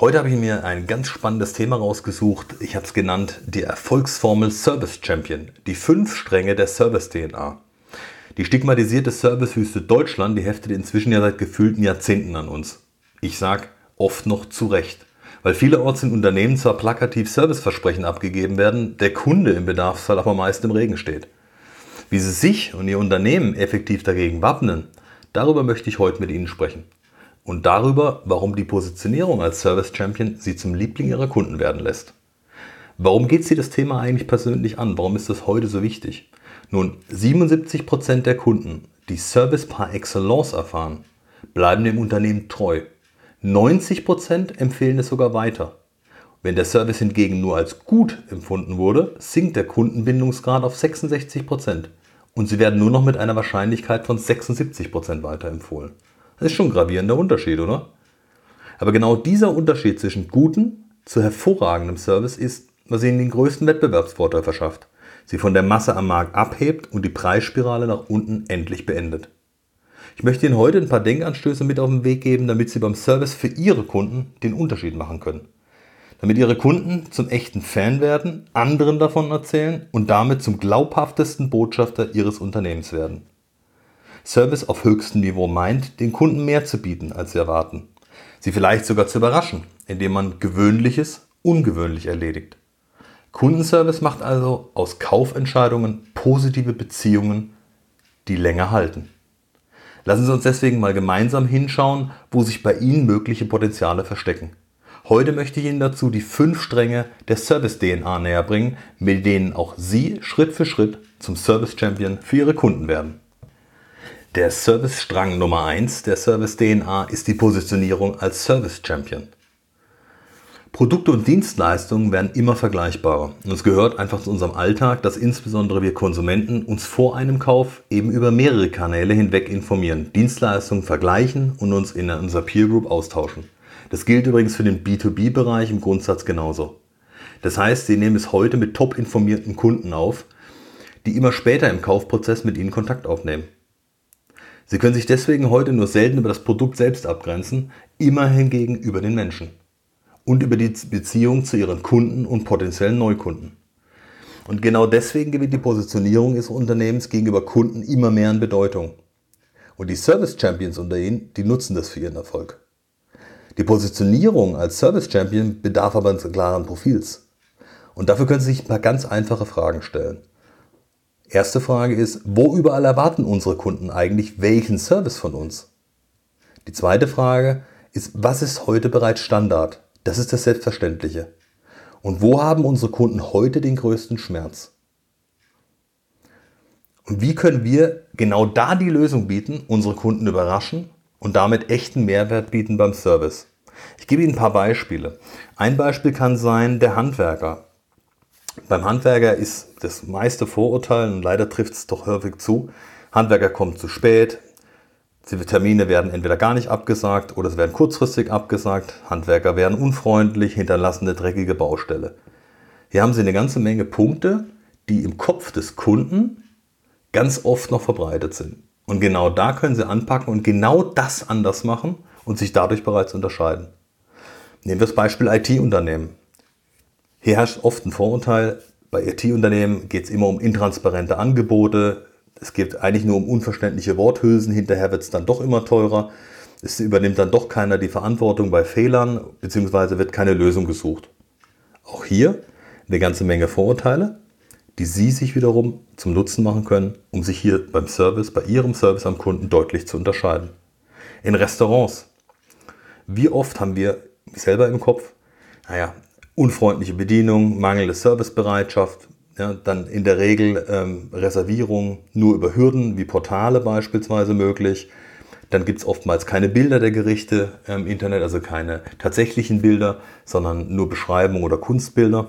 Heute habe ich mir ein ganz spannendes Thema rausgesucht. Ich habe es genannt die Erfolgsformel Service Champion, die fünf Stränge der Service DNA. Die stigmatisierte Servicewüste Deutschland, die heftet inzwischen ja seit gefühlten Jahrzehnten an uns. Ich sage oft noch zu Recht, weil vielerorts in Unternehmen zwar plakativ Serviceversprechen abgegeben werden, der Kunde im Bedarfsfall aber meist im Regen steht. Wie Sie sich und Ihr Unternehmen effektiv dagegen wappnen, darüber möchte ich heute mit Ihnen sprechen und darüber, warum die Positionierung als Service Champion Sie zum Liebling Ihrer Kunden werden lässt. Warum geht Sie das Thema eigentlich persönlich an? Warum ist das heute so wichtig? Nun, 77% der Kunden, die Service par excellence erfahren, bleiben dem Unternehmen treu. 90% empfehlen es sogar weiter. Wenn der Service hingegen nur als gut empfunden wurde, sinkt der Kundenbindungsgrad auf 66% und sie werden nur noch mit einer Wahrscheinlichkeit von 76% weiterempfohlen. Das ist schon ein gravierender Unterschied, oder? Aber genau dieser Unterschied zwischen gutem zu hervorragendem Service ist, was ihnen den größten Wettbewerbsvorteil verschafft, sie von der Masse am Markt abhebt und die Preisspirale nach unten endlich beendet. Ich möchte Ihnen heute ein paar Denkanstöße mit auf den Weg geben, damit Sie beim Service für Ihre Kunden den Unterschied machen können. Damit Ihre Kunden zum echten Fan werden, anderen davon erzählen und damit zum glaubhaftesten Botschafter Ihres Unternehmens werden. Service auf höchstem Niveau meint, den Kunden mehr zu bieten, als sie erwarten. Sie vielleicht sogar zu überraschen, indem man Gewöhnliches ungewöhnlich erledigt. Kundenservice macht also aus Kaufentscheidungen positive Beziehungen, die länger halten. Lassen Sie uns deswegen mal gemeinsam hinschauen, wo sich bei Ihnen mögliche Potenziale verstecken. Heute möchte ich Ihnen dazu die fünf Stränge der Service-DNA näher bringen, mit denen auch Sie Schritt für Schritt zum Service-Champion für Ihre Kunden werden. Der Service-Strang Nummer 1 der Service-DNA ist die Positionierung als Service-Champion. Produkte und Dienstleistungen werden immer vergleichbarer. Und es gehört einfach zu unserem Alltag, dass insbesondere wir Konsumenten uns vor einem Kauf eben über mehrere Kanäle hinweg informieren, Dienstleistungen vergleichen und uns in unserer Peer Group austauschen. Das gilt übrigens für den B2B-Bereich im Grundsatz genauso. Das heißt, Sie nehmen es heute mit top informierten Kunden auf, die immer später im Kaufprozess mit Ihnen Kontakt aufnehmen. Sie können sich deswegen heute nur selten über das Produkt selbst abgrenzen, immer hingegen über den Menschen und über die Beziehung zu ihren Kunden und potenziellen Neukunden. Und genau deswegen gewinnt die Positionierung Ihres Unternehmens gegenüber Kunden immer mehr an Bedeutung. Und die Service Champions unter Ihnen, die nutzen das für ihren Erfolg. Die Positionierung als Service Champion bedarf aber eines klaren Profils. Und dafür können Sie sich ein paar ganz einfache Fragen stellen. Erste Frage ist, wo überall erwarten unsere Kunden eigentlich welchen Service von uns? Die zweite Frage ist, was ist heute bereits Standard? Das ist das Selbstverständliche. Und wo haben unsere Kunden heute den größten Schmerz? Und wie können wir genau da die Lösung bieten, unsere Kunden überraschen und damit echten Mehrwert bieten beim Service? Ich gebe Ihnen ein paar Beispiele. Ein Beispiel kann sein der Handwerker. Beim Handwerker ist das meiste Vorurteil, und leider trifft es doch häufig zu, Handwerker kommen zu spät, die Termine werden entweder gar nicht abgesagt oder es werden kurzfristig abgesagt, Handwerker werden unfreundlich, hinterlassen eine dreckige Baustelle. Hier haben Sie eine ganze Menge Punkte, die im Kopf des Kunden ganz oft noch verbreitet sind. Und genau da können Sie anpacken und genau das anders machen und sich dadurch bereits unterscheiden. Nehmen wir das Beispiel IT-Unternehmen. Hier herrscht oft ein Vorurteil, bei IT-Unternehmen geht es immer um intransparente Angebote. Es geht eigentlich nur um unverständliche Worthülsen. Hinterher wird es dann doch immer teurer. Es übernimmt dann doch keiner die Verantwortung bei Fehlern, beziehungsweise wird keine Lösung gesucht. Auch hier eine ganze Menge Vorurteile, die Sie sich wiederum zum Nutzen machen können, um sich hier beim Service, bei Ihrem Service am Kunden deutlich zu unterscheiden. In Restaurants. Wie oft haben wir selber im Kopf, naja, unfreundliche Bedienung, mangelnde Servicebereitschaft, ja, dann in der Regel ähm, Reservierung nur über Hürden wie Portale beispielsweise möglich. Dann gibt es oftmals keine Bilder der Gerichte im Internet, also keine tatsächlichen Bilder, sondern nur Beschreibungen oder Kunstbilder.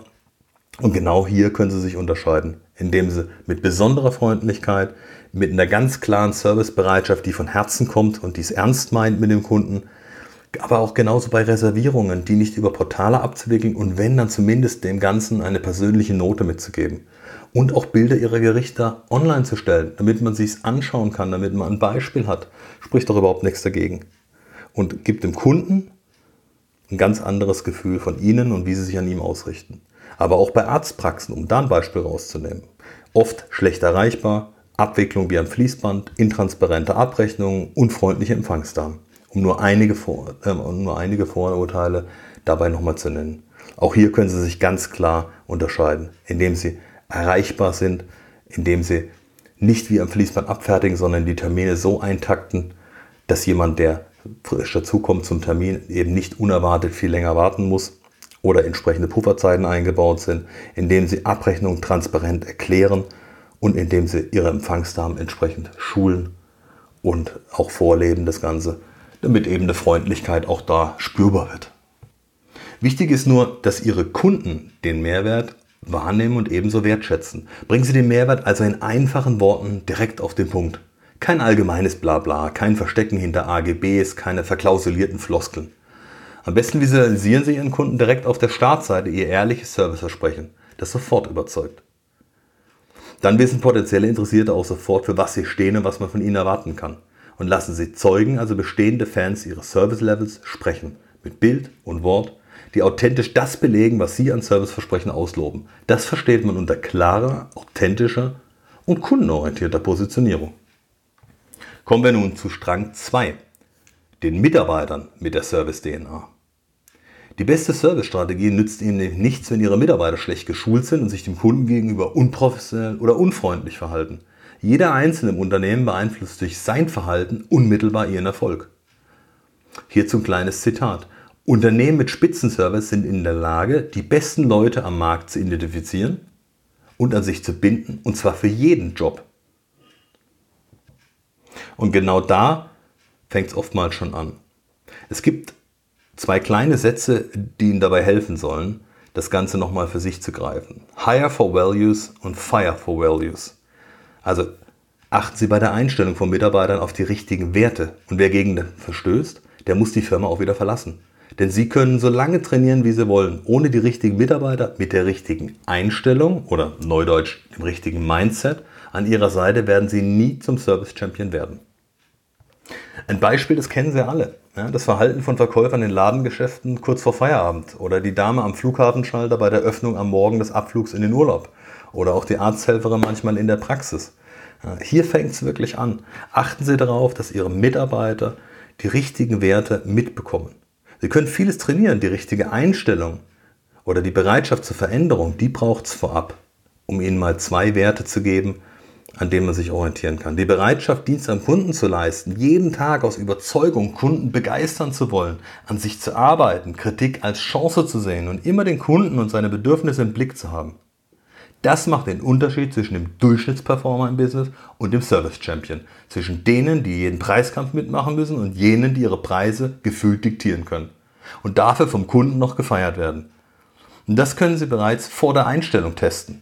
Und genau hier können Sie sich unterscheiden, indem Sie mit besonderer Freundlichkeit, mit einer ganz klaren Servicebereitschaft, die von Herzen kommt und die es ernst meint mit dem Kunden, aber auch genauso bei Reservierungen, die nicht über Portale abzuwickeln und wenn, dann zumindest dem Ganzen eine persönliche Note mitzugeben. Und auch Bilder ihrer Gerichte online zu stellen, damit man sich anschauen kann, damit man ein Beispiel hat. Spricht doch überhaupt nichts dagegen. Und gibt dem Kunden ein ganz anderes Gefühl von Ihnen und wie Sie sich an ihm ausrichten. Aber auch bei Arztpraxen, um da ein Beispiel rauszunehmen. Oft schlecht erreichbar, Abwicklung wie am Fließband, intransparente Abrechnungen, unfreundliche Empfangsdamen um nur einige, Vor äh, nur einige Vorurteile dabei nochmal zu nennen. Auch hier können Sie sich ganz klar unterscheiden, indem Sie erreichbar sind, indem Sie nicht wie am Fließband abfertigen, sondern die Termine so eintakten, dass jemand, der frisch dazukommt zum Termin, eben nicht unerwartet viel länger warten muss oder entsprechende Pufferzeiten eingebaut sind, indem Sie Abrechnungen transparent erklären und indem Sie Ihre Empfangsdamen entsprechend schulen und auch vorleben das Ganze damit eben eine Freundlichkeit auch da spürbar wird. Wichtig ist nur, dass Ihre Kunden den Mehrwert wahrnehmen und ebenso wertschätzen. Bringen Sie den Mehrwert also in einfachen Worten direkt auf den Punkt. Kein allgemeines Blabla, kein Verstecken hinter AGBs, keine verklausulierten Floskeln. Am besten visualisieren Sie Ihren Kunden direkt auf der Startseite Ihr ehrliches Serviceversprechen, das sofort überzeugt. Dann wissen potenzielle Interessierte auch sofort, für was Sie stehen und was man von Ihnen erwarten kann und lassen Sie Zeugen, also bestehende Fans ihres Service-Levels, sprechen. Mit Bild und Wort, die authentisch das belegen, was Sie an Serviceversprechen ausloben. Das versteht man unter klarer, authentischer und kundenorientierter Positionierung. Kommen wir nun zu Strang 2, den Mitarbeitern mit der Service-DNA. Die beste Servicestrategie nützt Ihnen nichts, wenn Ihre Mitarbeiter schlecht geschult sind und sich dem Kunden gegenüber unprofessionell oder unfreundlich verhalten. Jeder Einzelne im Unternehmen beeinflusst durch sein Verhalten unmittelbar ihren Erfolg. Hierzu ein kleines Zitat. Unternehmen mit Spitzenservice sind in der Lage, die besten Leute am Markt zu identifizieren und an sich zu binden, und zwar für jeden Job. Und genau da fängt es oftmals schon an. Es gibt zwei kleine Sätze, die Ihnen dabei helfen sollen, das Ganze nochmal für sich zu greifen. Hire for Values und Fire for Values. Also achten Sie bei der Einstellung von Mitarbeitern auf die richtigen Werte. Und wer gegen den verstößt, der muss die Firma auch wieder verlassen. Denn Sie können so lange trainieren, wie Sie wollen. Ohne die richtigen Mitarbeiter mit der richtigen Einstellung oder neudeutsch dem richtigen Mindset an Ihrer Seite werden Sie nie zum Service Champion werden. Ein Beispiel, das kennen Sie alle. Das Verhalten von Verkäufern in Ladengeschäften kurz vor Feierabend oder die Dame am Flughafenschalter bei der Öffnung am Morgen des Abflugs in den Urlaub oder auch die Arzthelferin manchmal in der Praxis. Hier fängt es wirklich an. Achten Sie darauf, dass Ihre Mitarbeiter die richtigen Werte mitbekommen. Sie können vieles trainieren, die richtige Einstellung oder die Bereitschaft zur Veränderung, die braucht es vorab, um Ihnen mal zwei Werte zu geben, an denen man sich orientieren kann. Die Bereitschaft, Dienst am Kunden zu leisten, jeden Tag aus Überzeugung Kunden begeistern zu wollen, an sich zu arbeiten, Kritik als Chance zu sehen und immer den Kunden und seine Bedürfnisse im Blick zu haben. Das macht den Unterschied zwischen dem Durchschnittsperformer im Business und dem Service Champion. Zwischen denen, die jeden Preiskampf mitmachen müssen und jenen, die ihre Preise gefühlt diktieren können. Und dafür vom Kunden noch gefeiert werden. Und das können Sie bereits vor der Einstellung testen.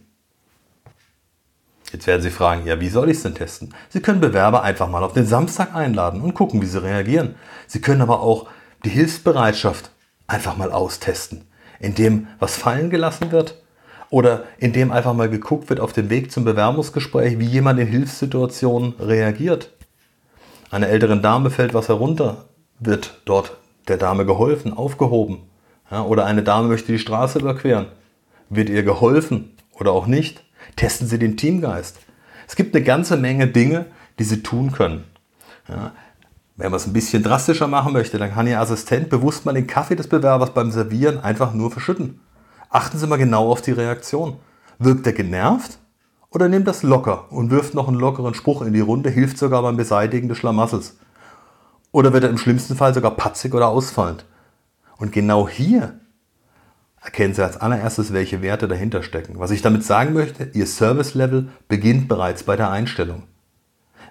Jetzt werden Sie fragen, ja, wie soll ich es denn testen? Sie können Bewerber einfach mal auf den Samstag einladen und gucken, wie sie reagieren. Sie können aber auch die Hilfsbereitschaft einfach mal austesten, indem was fallen gelassen wird oder indem einfach mal geguckt wird auf dem Weg zum Bewerbungsgespräch, wie jemand in Hilfssituationen reagiert. Einer älteren Dame fällt was herunter, wird dort der Dame geholfen, aufgehoben. Ja, oder eine Dame möchte die Straße überqueren. Wird ihr geholfen oder auch nicht? Testen Sie den Teamgeist. Es gibt eine ganze Menge Dinge, die Sie tun können. Ja, wenn man es ein bisschen drastischer machen möchte, dann kann Ihr Assistent bewusst mal den Kaffee des Bewerbers beim Servieren einfach nur verschütten. Achten Sie mal genau auf die Reaktion. Wirkt er genervt oder nimmt das locker und wirft noch einen lockeren Spruch in die Runde, hilft sogar beim Beseitigen des Schlamassels? Oder wird er im schlimmsten Fall sogar patzig oder ausfallend? Und genau hier erkennen Sie als allererstes, welche Werte dahinter stecken. Was ich damit sagen möchte, Ihr Service-Level beginnt bereits bei der Einstellung.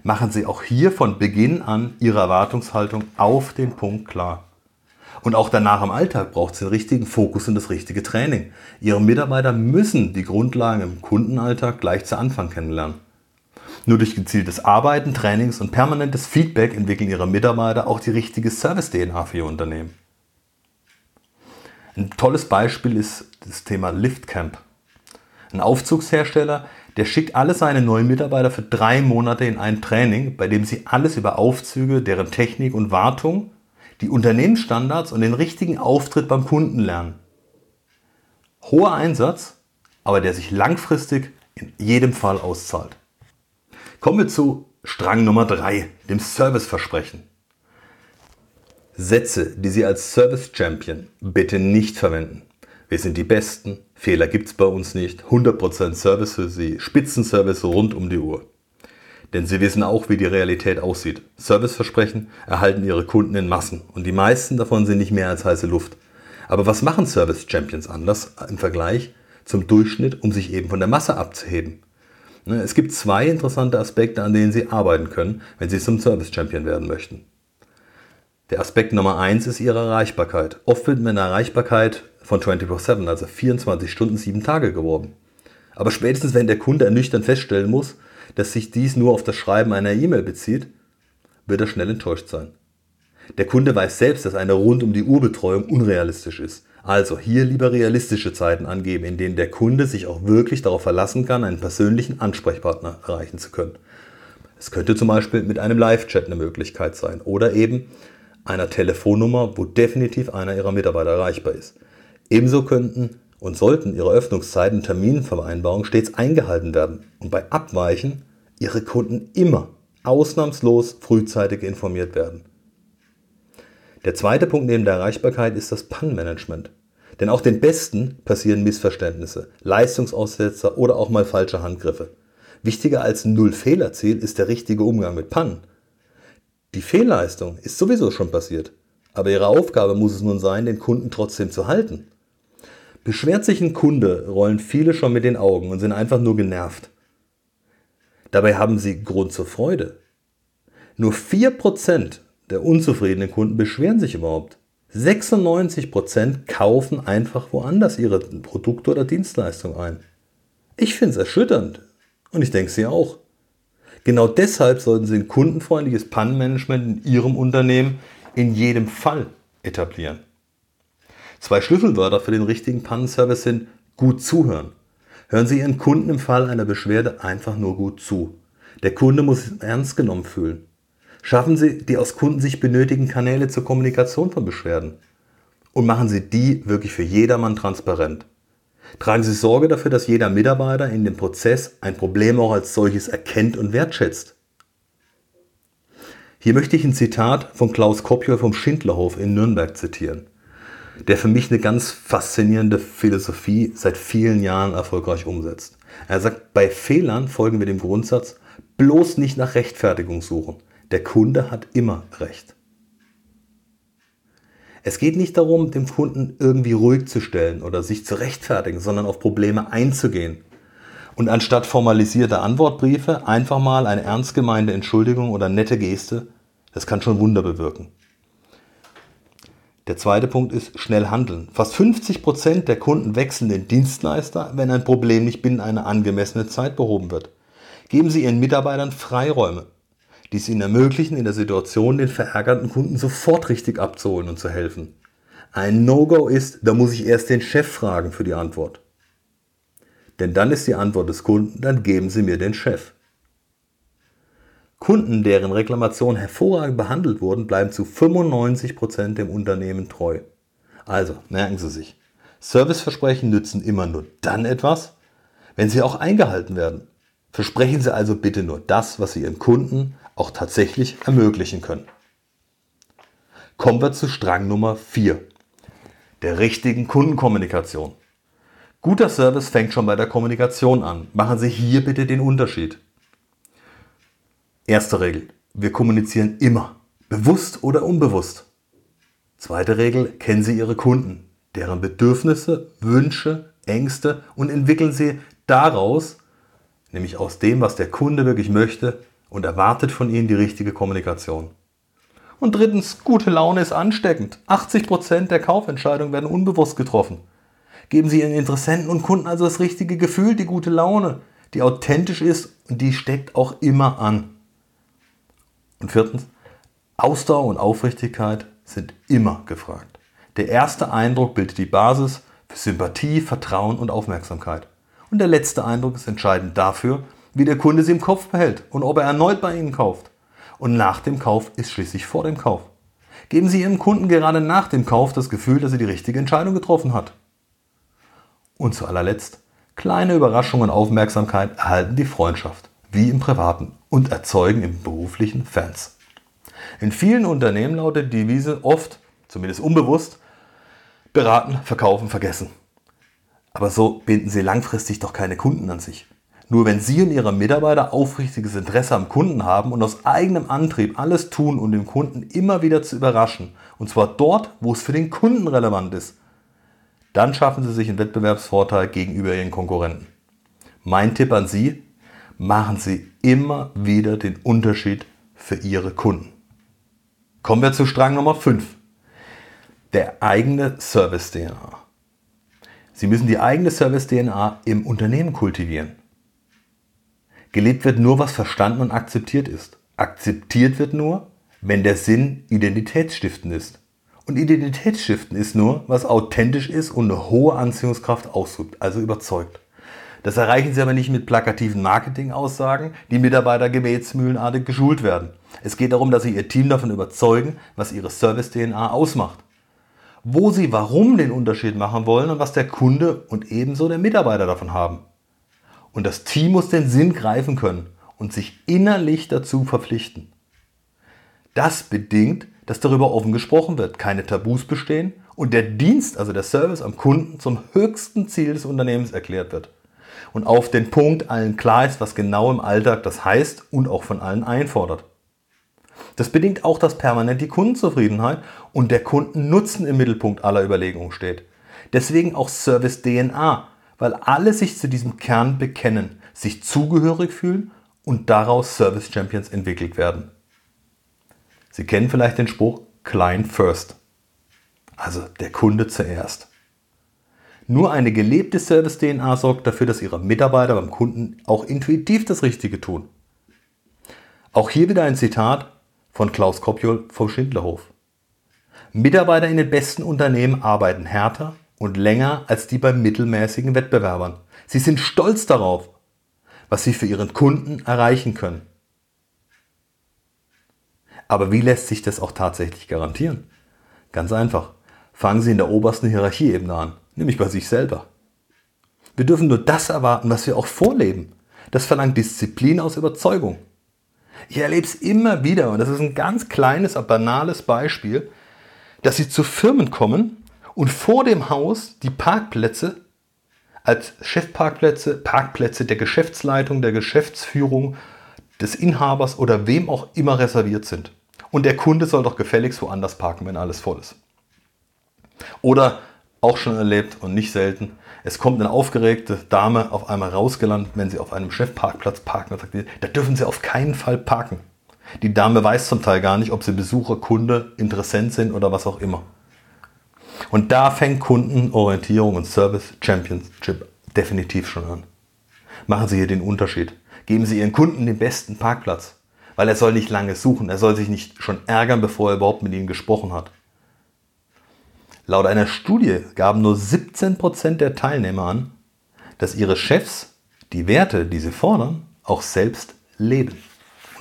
Machen Sie auch hier von Beginn an Ihre Erwartungshaltung auf den Punkt klar. Und auch danach im Alltag braucht es den richtigen Fokus und das richtige Training. Ihre Mitarbeiter müssen die Grundlagen im Kundenalltag gleich zu Anfang kennenlernen. Nur durch gezieltes Arbeiten, Trainings und permanentes Feedback entwickeln Ihre Mitarbeiter auch die richtige Service-DNA für Ihr Unternehmen. Ein tolles Beispiel ist das Thema Liftcamp. Ein Aufzugshersteller, der schickt alle seine neuen Mitarbeiter für drei Monate in ein Training, bei dem sie alles über Aufzüge, deren Technik und Wartung, die Unternehmensstandards und den richtigen Auftritt beim Kunden lernen. Hoher Einsatz, aber der sich langfristig in jedem Fall auszahlt. Kommen wir zu Strang Nummer 3, dem Serviceversprechen. Sätze, die Sie als Service Champion bitte nicht verwenden. Wir sind die Besten, Fehler gibt es bei uns nicht, 100% Service für Sie, Spitzenservice rund um die Uhr. Denn Sie wissen auch, wie die Realität aussieht. Serviceversprechen erhalten Ihre Kunden in Massen und die meisten davon sind nicht mehr als heiße Luft. Aber was machen Service Champions anders im Vergleich zum Durchschnitt, um sich eben von der Masse abzuheben? Ne, es gibt zwei interessante Aspekte, an denen Sie arbeiten können, wenn Sie zum Service Champion werden möchten. Der Aspekt Nummer eins ist Ihre Erreichbarkeit. Oft wird mit einer Erreichbarkeit von 24-7, also 24 Stunden, 7 Tage geworben. Aber spätestens, wenn der Kunde ernüchternd feststellen muss, dass sich dies nur auf das Schreiben einer E-Mail bezieht, wird er schnell enttäuscht sein. Der Kunde weiß selbst, dass eine rund um die Uhr Betreuung unrealistisch ist. Also hier lieber realistische Zeiten angeben, in denen der Kunde sich auch wirklich darauf verlassen kann, einen persönlichen Ansprechpartner erreichen zu können. Es könnte zum Beispiel mit einem Live-Chat eine Möglichkeit sein oder eben einer Telefonnummer, wo definitiv einer Ihrer Mitarbeiter erreichbar ist. Ebenso könnten und sollten Ihre Öffnungszeiten und Terminvereinbarungen stets eingehalten werden und bei Abweichen Ihre Kunden immer ausnahmslos frühzeitig informiert werden. Der zweite Punkt neben der Erreichbarkeit ist das PAN-Management. Denn auch den Besten passieren Missverständnisse, Leistungsaussetzer oder auch mal falsche Handgriffe. Wichtiger als ein Null-Fehler-Ziel ist der richtige Umgang mit Pannen. Die Fehlleistung ist sowieso schon passiert, aber Ihre Aufgabe muss es nun sein, den Kunden trotzdem zu halten. Beschwert sich ein Kunde, rollen viele schon mit den Augen und sind einfach nur genervt. Dabei haben sie Grund zur Freude. Nur 4% der unzufriedenen Kunden beschweren sich überhaupt. 96% kaufen einfach woanders ihre Produkte oder Dienstleistungen ein. Ich finde es erschütternd. Und ich denke Sie auch. Genau deshalb sollten Sie ein kundenfreundliches Pannenmanagement in Ihrem Unternehmen in jedem Fall etablieren. Zwei Schlüsselwörter für den richtigen Pannenservice sind gut zuhören. Hören Sie Ihren Kunden im Fall einer Beschwerde einfach nur gut zu. Der Kunde muss sich ernst genommen fühlen. Schaffen Sie die aus Kunden sich benötigen Kanäle zur Kommunikation von Beschwerden. Und machen Sie die wirklich für jedermann transparent. Tragen Sie Sorge dafür, dass jeder Mitarbeiter in dem Prozess ein Problem auch als solches erkennt und wertschätzt. Hier möchte ich ein Zitat von Klaus Kopjol vom Schindlerhof in Nürnberg zitieren, der für mich eine ganz faszinierende Philosophie seit vielen Jahren erfolgreich umsetzt. Er sagt, bei Fehlern folgen wir dem Grundsatz, bloß nicht nach Rechtfertigung suchen. Der Kunde hat immer recht. Es geht nicht darum, dem Kunden irgendwie ruhig zu stellen oder sich zu rechtfertigen, sondern auf Probleme einzugehen. Und anstatt formalisierter Antwortbriefe einfach mal eine ernst gemeinte Entschuldigung oder nette Geste, das kann schon Wunder bewirken. Der zweite Punkt ist schnell handeln. Fast 50 Prozent der Kunden wechseln den Dienstleister, wenn ein Problem nicht binnen einer angemessenen Zeit behoben wird. Geben Sie Ihren Mitarbeitern Freiräume die es ihnen ermöglichen, in der Situation den verärgerten Kunden sofort richtig abzuholen und zu helfen. Ein No-Go ist, da muss ich erst den Chef fragen für die Antwort. Denn dann ist die Antwort des Kunden, dann geben Sie mir den Chef. Kunden, deren Reklamationen hervorragend behandelt wurden, bleiben zu 95% dem Unternehmen treu. Also, merken Sie sich, Serviceversprechen nützen immer nur dann etwas, wenn sie auch eingehalten werden. Versprechen Sie also bitte nur das, was Sie Ihren Kunden auch tatsächlich ermöglichen können. Kommen wir zu Strang Nummer 4, der richtigen Kundenkommunikation. Guter Service fängt schon bei der Kommunikation an. Machen Sie hier bitte den Unterschied. Erste Regel. Wir kommunizieren immer, bewusst oder unbewusst. Zweite Regel. Kennen Sie Ihre Kunden, deren Bedürfnisse, Wünsche, Ängste und entwickeln Sie daraus, nämlich aus dem, was der Kunde wirklich möchte, und erwartet von ihnen die richtige Kommunikation. Und drittens, gute Laune ist ansteckend. 80% der Kaufentscheidungen werden unbewusst getroffen. Geben Sie Ihren Interessenten und Kunden also das richtige Gefühl, die gute Laune, die authentisch ist und die steckt auch immer an. Und viertens, Ausdauer und Aufrichtigkeit sind immer gefragt. Der erste Eindruck bildet die Basis für Sympathie, Vertrauen und Aufmerksamkeit. Und der letzte Eindruck ist entscheidend dafür, wie der Kunde sie im Kopf behält und ob er erneut bei Ihnen kauft. Und nach dem Kauf ist schließlich vor dem Kauf. Geben Sie Ihrem Kunden gerade nach dem Kauf das Gefühl, dass er die richtige Entscheidung getroffen hat. Und zu allerletzt, kleine Überraschungen und Aufmerksamkeit erhalten die Freundschaft, wie im Privaten, und erzeugen im beruflichen Fans. In vielen Unternehmen lautet die Devise oft, zumindest unbewusst, beraten, verkaufen, vergessen. Aber so binden Sie langfristig doch keine Kunden an sich. Nur wenn Sie und Ihre Mitarbeiter aufrichtiges Interesse am Kunden haben und aus eigenem Antrieb alles tun, um den Kunden immer wieder zu überraschen, und zwar dort, wo es für den Kunden relevant ist, dann schaffen Sie sich einen Wettbewerbsvorteil gegenüber Ihren Konkurrenten. Mein Tipp an Sie, machen Sie immer wieder den Unterschied für Ihre Kunden. Kommen wir zu Strang Nummer 5. Der eigene Service-DNA. Sie müssen die eigene Service-DNA im Unternehmen kultivieren. Gelebt wird nur, was verstanden und akzeptiert ist. Akzeptiert wird nur, wenn der Sinn identitätsstiftend ist. Und Identitätsstiften ist nur, was authentisch ist und eine hohe Anziehungskraft ausübt, also überzeugt. Das erreichen Sie aber nicht mit plakativen Marketingaussagen, die Mitarbeiter gebetsmühlenartig geschult werden. Es geht darum, dass Sie Ihr Team davon überzeugen, was Ihre Service-DNA ausmacht. Wo Sie warum den Unterschied machen wollen und was der Kunde und ebenso der Mitarbeiter davon haben. Und das Team muss den Sinn greifen können und sich innerlich dazu verpflichten. Das bedingt, dass darüber offen gesprochen wird, keine Tabus bestehen und der Dienst, also der Service am Kunden, zum höchsten Ziel des Unternehmens erklärt wird. Und auf den Punkt allen klar ist, was genau im Alltag das heißt und auch von allen einfordert. Das bedingt auch, dass permanent die Kundenzufriedenheit und der Kundennutzen im Mittelpunkt aller Überlegungen steht. Deswegen auch Service DNA, weil alle sich zu diesem Kern bekennen, sich zugehörig fühlen und daraus Service Champions entwickelt werden. Sie kennen vielleicht den Spruch Client First. Also der Kunde zuerst. Nur eine gelebte Service-DNA sorgt dafür, dass Ihre Mitarbeiter beim Kunden auch intuitiv das Richtige tun. Auch hier wieder ein Zitat von Klaus Kopjol vom Schindlerhof. Mitarbeiter in den besten Unternehmen arbeiten härter und länger als die bei mittelmäßigen Wettbewerbern. Sie sind stolz darauf, was sie für ihren Kunden erreichen können. Aber wie lässt sich das auch tatsächlich garantieren? Ganz einfach. Fangen Sie in der obersten Hierarchieebene an, nämlich bei sich selber. Wir dürfen nur das erwarten, was wir auch vorleben. Das verlangt Disziplin aus Überzeugung. Ich erlebe es immer wieder, und das ist ein ganz kleines, aber banales Beispiel, dass Sie zu Firmen kommen und vor dem Haus die Parkplätze als Chefparkplätze, Parkplätze der Geschäftsleitung, der Geschäftsführung, des Inhabers oder wem auch immer reserviert sind. Und der Kunde soll doch gefälligst woanders parken, wenn alles voll ist. Oder auch schon erlebt und nicht selten, es kommt eine aufgeregte Dame auf einmal rausgelandet, wenn sie auf einem Chefparkplatz parken und sagt, da dürfen sie auf keinen Fall parken. Die Dame weiß zum Teil gar nicht, ob sie Besucher, Kunde, Interessent sind oder was auch immer. Und da fängt Kundenorientierung und Service Championship definitiv schon an. Machen Sie hier den Unterschied. Geben Sie Ihren Kunden den besten Parkplatz weil er soll nicht lange suchen, er soll sich nicht schon ärgern, bevor er überhaupt mit ihnen gesprochen hat. Laut einer Studie gaben nur 17% der Teilnehmer an, dass ihre Chefs die Werte, die sie fordern, auch selbst leben,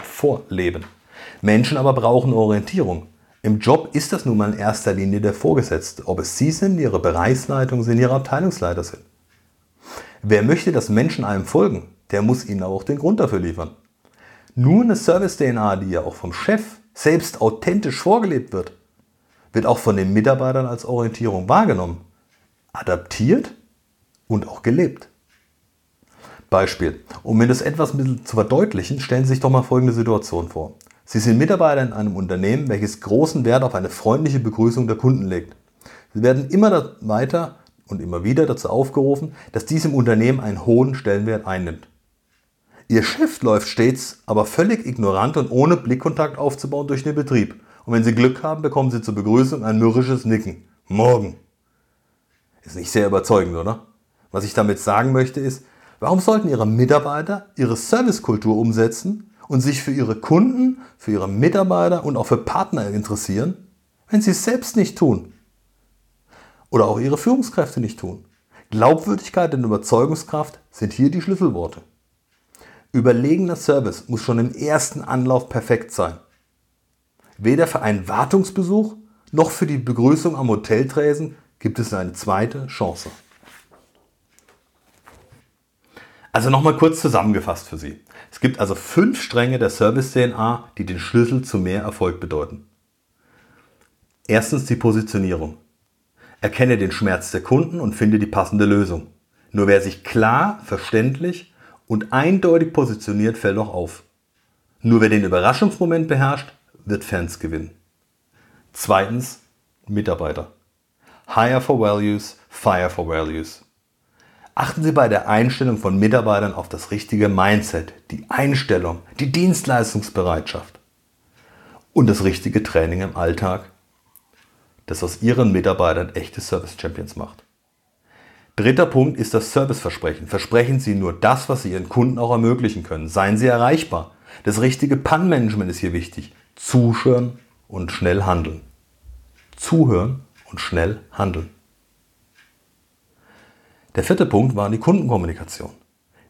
vorleben. Menschen aber brauchen Orientierung. Im Job ist das nun mal in erster Linie der Vorgesetzte, ob es Sie sind, Ihre Bereichsleitung sind, Ihre Abteilungsleiter sind. Wer möchte, dass Menschen einem folgen, der muss ihnen auch den Grund dafür liefern. Nur eine Service-DNA, die ja auch vom Chef selbst authentisch vorgelebt wird, wird auch von den Mitarbeitern als Orientierung wahrgenommen, adaptiert und auch gelebt. Beispiel. Um mir das etwas zu verdeutlichen, stellen Sie sich doch mal folgende Situation vor. Sie sind Mitarbeiter in einem Unternehmen, welches großen Wert auf eine freundliche Begrüßung der Kunden legt. Sie werden immer weiter und immer wieder dazu aufgerufen, dass dies im Unternehmen einen hohen Stellenwert einnimmt. Ihr Chef läuft stets aber völlig ignorant und ohne Blickkontakt aufzubauen durch den Betrieb Und wenn Sie Glück haben, bekommen Sie zur Begrüßung ein mürrisches Nicken. Morgen. Ist nicht sehr überzeugend, oder? Was ich damit sagen möchte ist, warum sollten Ihre Mitarbeiter ihre Servicekultur umsetzen und sich für ihre Kunden, für ihre Mitarbeiter und auch für Partner interessieren, wenn sie es selbst nicht tun? Oder auch ihre Führungskräfte nicht tun? Glaubwürdigkeit und Überzeugungskraft sind hier die Schlüsselworte. Überlegener Service muss schon im ersten Anlauf perfekt sein. Weder für einen Wartungsbesuch noch für die Begrüßung am Hoteltresen gibt es eine zweite Chance. Also nochmal kurz zusammengefasst für Sie. Es gibt also fünf Stränge der Service-DNA, die den Schlüssel zu mehr Erfolg bedeuten. Erstens die Positionierung. Erkenne den Schmerz der Kunden und finde die passende Lösung. Nur wer sich klar, verständlich und eindeutig positioniert, fällt auch auf. Nur wer den Überraschungsmoment beherrscht, wird Fans gewinnen. Zweitens Mitarbeiter. Hire for Values, Fire for Values. Achten Sie bei der Einstellung von Mitarbeitern auf das richtige Mindset, die Einstellung, die Dienstleistungsbereitschaft und das richtige Training im Alltag das aus ihren Mitarbeitern echte Service Champions macht. Dritter Punkt ist das Serviceversprechen. Versprechen Sie nur das, was Sie Ihren Kunden auch ermöglichen können. Seien Sie erreichbar. Das richtige Pan-Management ist hier wichtig. Zuhören und schnell handeln. Zuhören und schnell handeln. Der vierte Punkt war die Kundenkommunikation.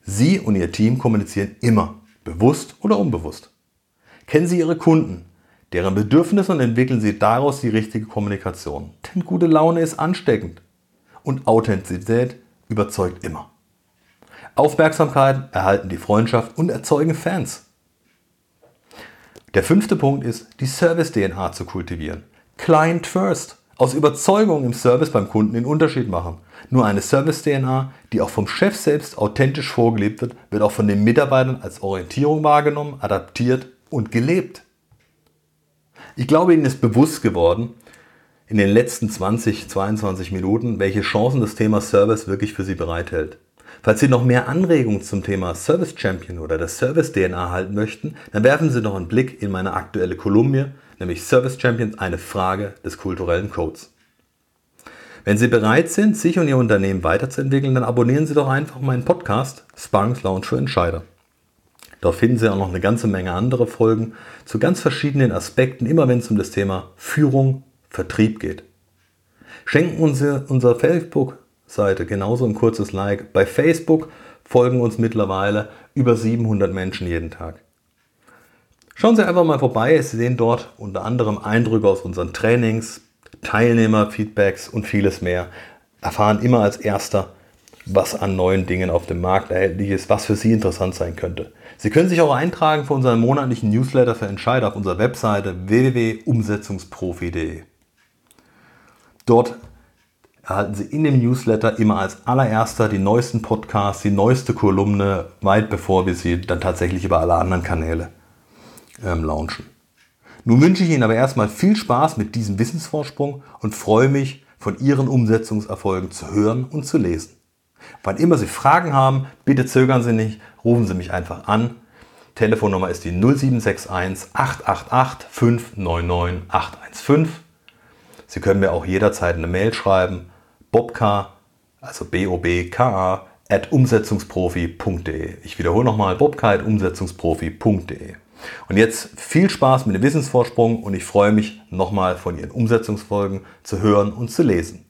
Sie und Ihr Team kommunizieren immer, bewusst oder unbewusst. Kennen Sie Ihre Kunden, deren Bedürfnisse und entwickeln Sie daraus die richtige Kommunikation. Denn gute Laune ist ansteckend und Authentizität überzeugt immer. Aufmerksamkeit erhalten die Freundschaft und erzeugen Fans. Der fünfte Punkt ist, die Service-DNA zu kultivieren. Client first. Aus Überzeugung im Service beim Kunden den Unterschied machen. Nur eine Service-DNA, die auch vom Chef selbst authentisch vorgelebt wird, wird auch von den Mitarbeitern als Orientierung wahrgenommen, adaptiert und gelebt. Ich glaube, Ihnen ist bewusst geworden, in den letzten 20, 22 Minuten, welche Chancen das Thema Service wirklich für Sie bereithält. Falls Sie noch mehr Anregungen zum Thema Service Champion oder der Service DNA erhalten möchten, dann werfen Sie noch einen Blick in meine aktuelle Kolumne, nämlich Service Champions, eine Frage des kulturellen Codes. Wenn Sie bereit sind, sich und Ihr Unternehmen weiterzuentwickeln, dann abonnieren Sie doch einfach meinen Podcast Sparks Lounge für Entscheider. Dort finden Sie auch noch eine ganze Menge andere Folgen zu ganz verschiedenen Aspekten, immer wenn es um das Thema Führung, Vertrieb geht. Schenken uns unserer Facebook-Seite genauso ein kurzes Like. Bei Facebook folgen uns mittlerweile über 700 Menschen jeden Tag. Schauen Sie einfach mal vorbei. Sie sehen dort unter anderem Eindrücke aus unseren Trainings, Teilnehmerfeedbacks und vieles mehr. Erfahren immer als erster, was an neuen Dingen auf dem Markt erhältlich ist, was für Sie interessant sein könnte. Sie können sich auch eintragen für unseren monatlichen Newsletter für Entscheider auf unserer Webseite www.umsetzungsprofi.de. Dort erhalten Sie in dem Newsletter immer als allererster die neuesten Podcasts, die neueste Kolumne, weit bevor wir sie dann tatsächlich über alle anderen Kanäle ähm, launchen. Nun wünsche ich Ihnen aber erstmal viel Spaß mit diesem Wissensvorsprung und freue mich, von Ihren Umsetzungserfolgen zu hören und zu lesen. Wann immer Sie Fragen haben, bitte zögern Sie nicht, rufen Sie mich einfach an. Telefonnummer ist die 0761 888 599 815. Sie können mir auch jederzeit eine Mail schreiben. Bobk, also B-O-B-K-A, at umsetzungsprofi.de. Ich wiederhole nochmal, bobk at umsetzungsprofi.de. Und jetzt viel Spaß mit dem Wissensvorsprung und ich freue mich nochmal von Ihren Umsetzungsfolgen zu hören und zu lesen.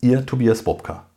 Ihr Tobias Bobka.